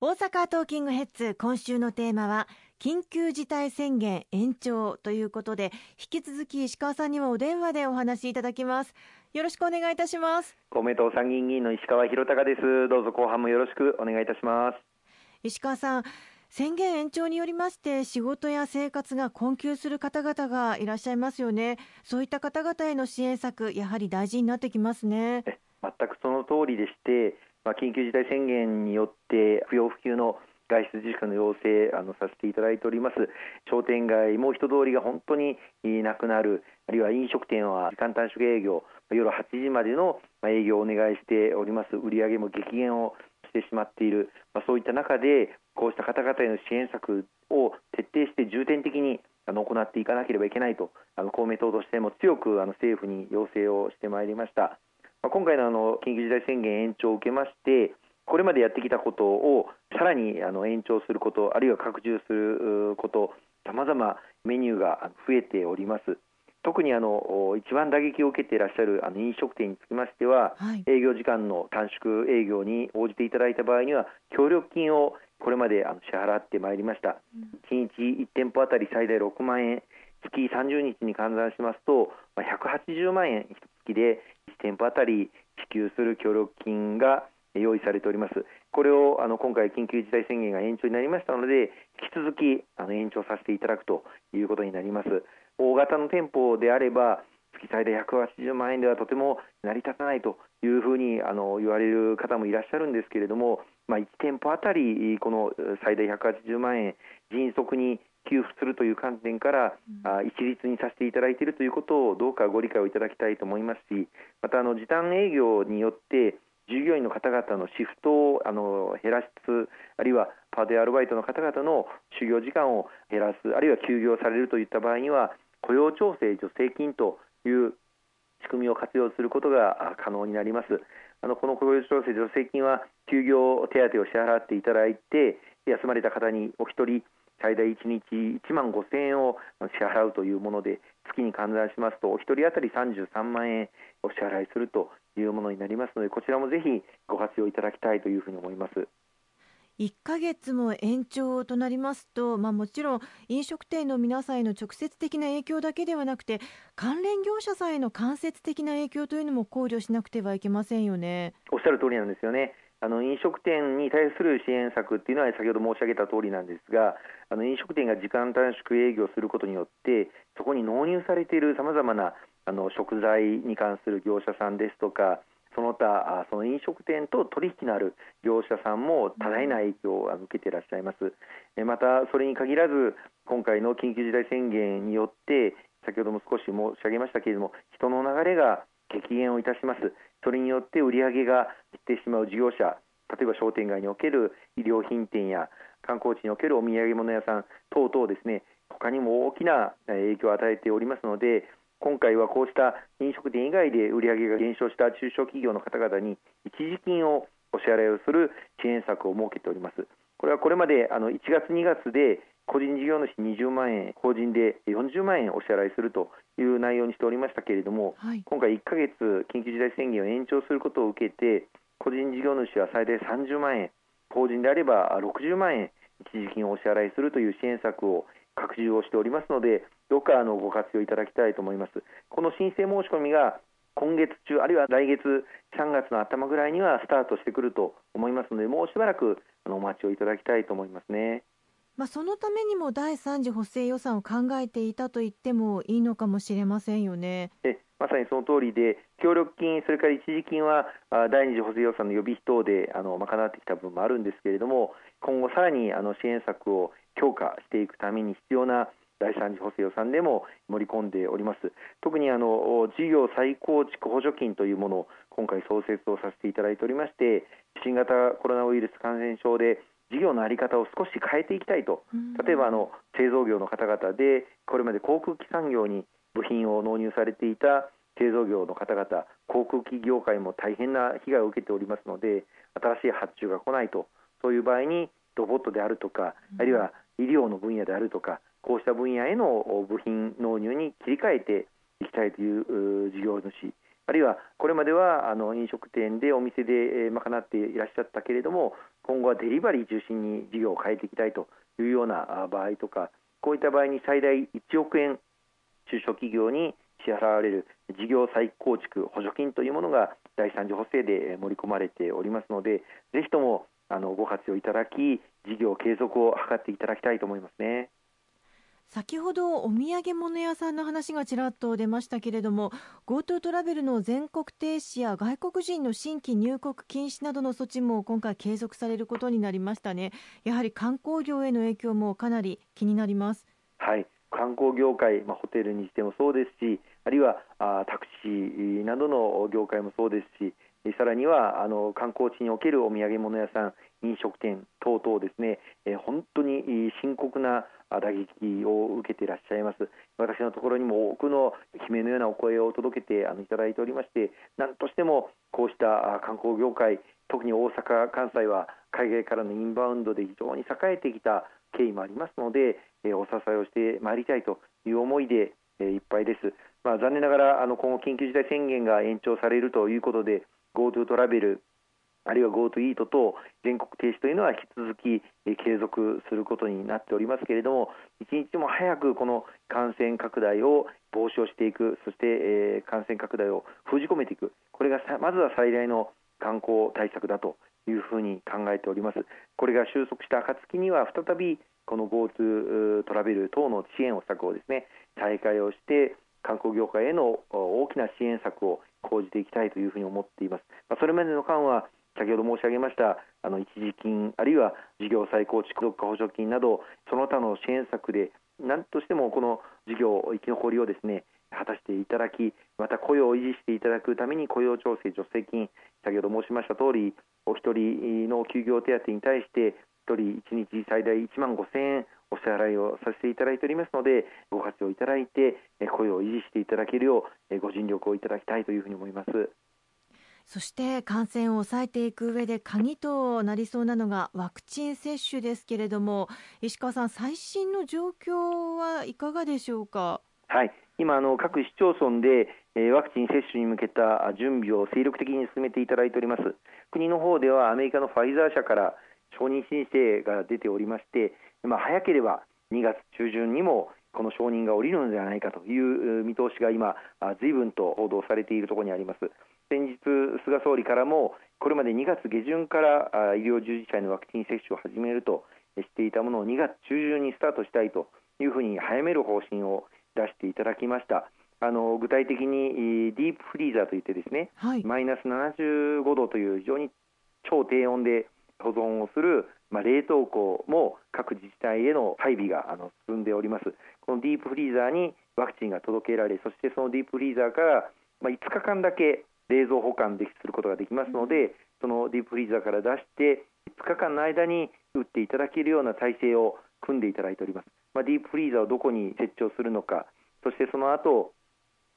大阪トーキングヘッズ今週のテーマは緊急事態宣言延長ということで引き続き石川さんにはお電話でお話しいただきます。よろしくお願いいたします。公明党参議院議員の石川博隆ですどうぞ後半もよろしくお願いいたします。石川さん宣言延長によりまして仕事や生活が困窮する方々がいらっしゃいますよね。そういった方々への支援策やはり大事になってきますね。全くその通りでしてまあ、緊急事態宣言によって不要不急の外出自粛の要請あのさせていただいております。商店街も人通りが本当になくなるあるいは飲食店は時間短縮営業夜8時までの営業をお願いしております。売り上げも激減をしてしまっている、まあ、そういった中でこうした方々への支援策を徹底して重点的にあの行っていかなければいけないとあの公明党としても強くあの政府に要請をしてまいりました。今回のあの緊急事態宣言延長を受けましてこれまでやってきたことをさらにあの延長することあるいは拡充することさまざまメニューが増えております。特にあの一番打撃を受けていらっしゃるあの飲食店につきましては、はい、営業時間の短縮営業に応じていただいた場合には協力金をこれまであの支払ってまいりました、うん、1日1店舗あたり最大6万円。月30日に換算しますと180万円一月で店舗あたり支給する協力金が用意されております。これをあの今回緊急事態宣言が延長になりましたので引き続きあの延長させていただくということになります。大型の店舗であれば月最大180万円ではとても成り立たないというふうにあの言われる方もいらっしゃるんですけれども、まあ、1店舗あたりこの最大180万円迅速に給付するという観点から、うん、一律にさせていただいているということをどうかご理解をいただきたいと思いますしまたあの時短営業によって従業員の方々のシフトをあの減らしつつあるいはパートやアルバイトの方々の就業時間を減らすあるいは休業されるといった場合には雇用調整助成金という仕組みを活用することが可能になります。あのこの雇用調整助成金は休業手当を支払っていただいて休まれた方にお一人最大1日1万5000円を支払うというもので月に換算しますとお一人当たり33万円お支払いするというものになりますのでこちらもぜひご活用いただきたいというふうに思います。1ヶ月も延長となりますと、まあ、もちろん飲食店の皆さんへの直接的な影響だけではなくて関連業者さんへの間接的な影響というのも考慮しなくてはいけませんよね。おっしゃる通りなんですよね。あの飲食店に対する支援策っていうのは先ほど申し上げた通りなんですがあの飲食店が時間短縮営業することによってそこに納入されているさまざまなあの食材に関する業者さんですとかその他その飲食店と取引のある業者さんも多大な影響を受けていらっしゃいます。またそれに限らず今回の緊急事態宣言によって先ほども少し申し上げましたけれども人の流れが激減をいたします。それによって売り上げが減ってしまう事業者例えば商店街における衣料品店や観光地におけるお土産物屋さん等々ですね他にも大きな影響を与えておりますので今回はこうした飲食店以外で売り上げが減少した中小企業の方々に一時金をお支払いをする支援策を設けております。これはこれまであの1月2月で個人事業主20万円、法人で40万円お支払いするという内容にしておりましたけれども、はい、今回1か月緊急事態宣言を延長することを受けて個人事業主は最大30万円、法人であれば60万円一時金をお支払いするという支援策を拡充をしておりますので、どうかあのご活用いただきたいと思います。この申請申し込みが今月中あるいは来月3月の頭ぐらいにはスタートしてくると思いますので、もうしばらくあのお待ちをいただきたいと思いますね。まあ、そのためにも第3次補正予算を考えていたと言ってもいいのかもしれませんよね。えまさにその通りで、協力金、それから一時金は第2次補正予算の予備費等であの賄ってきた部分もあるんですけれども、今後さらにあの支援策を強化していくために必要な第3次補正予算でも盛り込んでおります特にあの事業再構築補助金というものを今回創設をさせていただいておりまして新型コロナウイルス感染症で事業の在り方を少し変えていきたいと、例えばあの製造業の方々でこれまで航空機産業に部品を納入されていた製造業の方々航空機業界も大変な被害を受けておりますので新しい発注が来ないと。そういう場合にロボットであるとか、あるいは医療の分野であるとかこうした分野への部品納入に切り替えていきたいという事業主。あるいはこれまではあの飲食店でお店で賄っていらっしゃったけれども今後はデリバリー中心に事業を変えていきたいというような場合とかこういった場合に最大1億円中小企業に支払われる事業再構築補助金というものが第3次補正で盛り込まれておりますのでぜひともあのご活用いただき事業継続を図っていただきたいと思いますね。先ほどお土産物屋さんの話がちらっと出ましたけれども GoTo トラベルの全国停止や外国人の新規入国禁止などの措置も今回継続されることになりましたね。やはり観光業への影響もかなり気になります。はい。観光業界、まあ、ホテルにしてもそうですしあるいはあタクシーなどの業界もそうですしさらにはあの観光地におけるお土産物屋さん飲食店等々ですね、えー、本当に深刻な打撃を受けていらっしゃいます私のところにも多くの悲鳴のようなお声を届けてあのいただいておりまして何としてもこうした観光業界特に大阪、関西は海外からのインバウンドで非常に栄えてきた経緯もありますので、えー、お支えをしてまいりたいという思いで、えー、いっぱいです。まあ、残念ながらあの今後緊急事態宣言が延長されるということで GoTo トラベルあるいは GoTo イートと全国停止というのは引き続き継続することになっておりますけれども一日も早くこの感染拡大を防止をしていくそして、え感染拡大を封じ込めていくこれがまずは最大の観光対策だというふうに考えておりますこれが収束した暁には再びこの GoTo トラベル等の支援策をですね再開をして観光業界への大きな支援策を講じていきたいというふうに思っています。まあ、それまでの間は先ほど申し上げましたあの一時金あるいは事業再構築特化補助金などその他の支援策で何としてもこの事業生き残りをですね果たしていただきまた雇用を維持していただくために雇用調整助成金先ほど申しました通りお一人の休業手当に対して1人1日最大1万5000円お支払いをさせていただいておりますのでご活用いただいて雇用を維持していただけるようご尽力をいただきたいというふうに思います。そして感染を抑えていく上で鍵となりそうなのがワクチン接種ですけれども石川さん最新の状況はいかがでしょうか？はい。今あの各市町村で、えワクチン接種に向けた準備を精力的に進めていただいております。国の方ではアメリカのファイザー社から承認申請が出ておりまして、まあ、早ければ2月中旬にもこの承認が下りるのではないかという見通しが今、ずいぶんと報道されているところにあります。先日、菅総理からもこれまで2月下旬から医療従事者へのワクチン接種を始めるとしていたものを2月中旬にスタートしたいというふうに早める方針を出していただきました。あの具体的にディープフリーザーといってですね、はい、マイナス75度という非常に超低温で保存をする、まあ、冷凍庫も各自治体への配備があの進んでおります。このディープフリーザーにワクチンが届けられそしてそのディープフリーザーから、まあ、5日間だけ冷蔵保管できすることができますので、そのディープフリーザーから出して5日間の間に打っていただけるような体制を組んでいただいております、まあ、ディープフリーザーをどこに設置をするのかそしてその後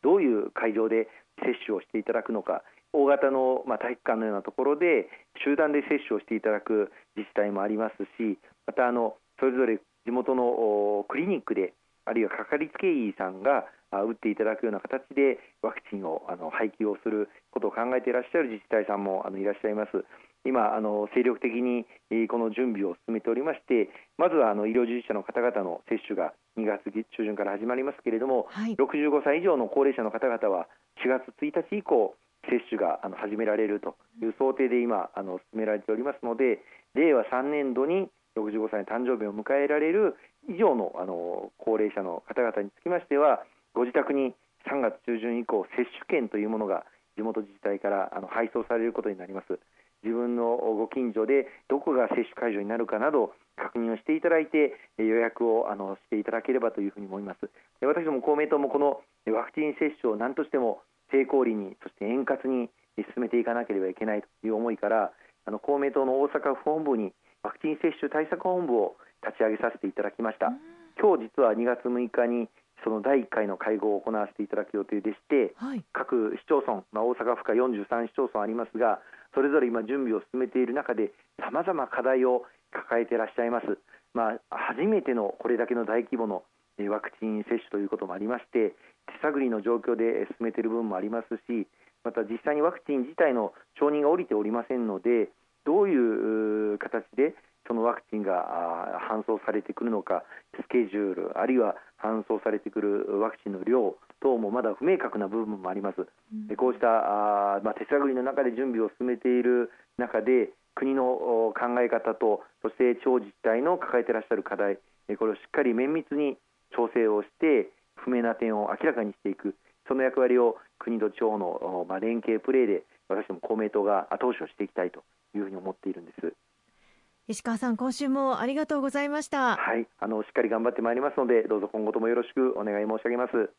どういう会場で接種をしていただくのか大型の、まあ、体育館のようなところで集団で接種をしていただく自治体もありますしまたあのそれぞれ地元のクリニックであるいはかかりつけ医さんが打っていただくような形でワクチンをあの配給をすることを考えていらっしゃる自治体さんもあのいらっしゃいます。今あの精力的にこの準備を進めておりましてまずはあの医療従事者の方々の接種が2月中旬から始まりますけれども、はい、65歳以上の高齢者の方々は4月1日以降接種があの始められるという想定で今あの進められておりますので令和3年度に65歳の誕生日を迎えられる以上のあの高齢者の方々につきましてはご自宅に3月中旬以降接種券というものが地元自治体からあの配送されることになります。自分のご近所でどこが接種会場になるかなど確認をしていただいて予約をあのしていただければというふうに思います。私ども公明党もこのワクチン接種を何としても成功裏にそして円滑に進めていかなければいけないという思いからあの公明党の大阪府本部にワクチン接種対策本部を立ち上げさせていただきました。今日実は2月6日にその第1回の会合を行わせていただく予定でして、はい、各市町村、まあ、大阪府下43市町村ありますがそれぞれ今準備を進めている中でさまざま課題を抱えていらっしゃいます、まあ、初めてのこれだけの大規模のワクチン接種ということもありまして手探りの状況で進めている部分もありますしまた実際にワクチン自体の承認が下りておりませんのでどういう形でそのワクチンが搬送されてくるのかスケジュールあるいは搬送されてくるワクチンの量等もまだ不明確な部分もあります。うん、こうしたあ、ま、手探りの中で準備を進めている中で国の考え方とそして地方自治体の抱えていらっしゃる課題これをしっかり綿密に調整をして不明な点を明らかにしていくその役割を国と地方の、まあ、連携プレーで私ども公明党が後押しをしていきたいというふうに思っているんです。石川さん、今週もありがとうございました。はい、あのしっかり頑張ってまいりますので、どうぞ今後ともよろしくお願い申し上げます。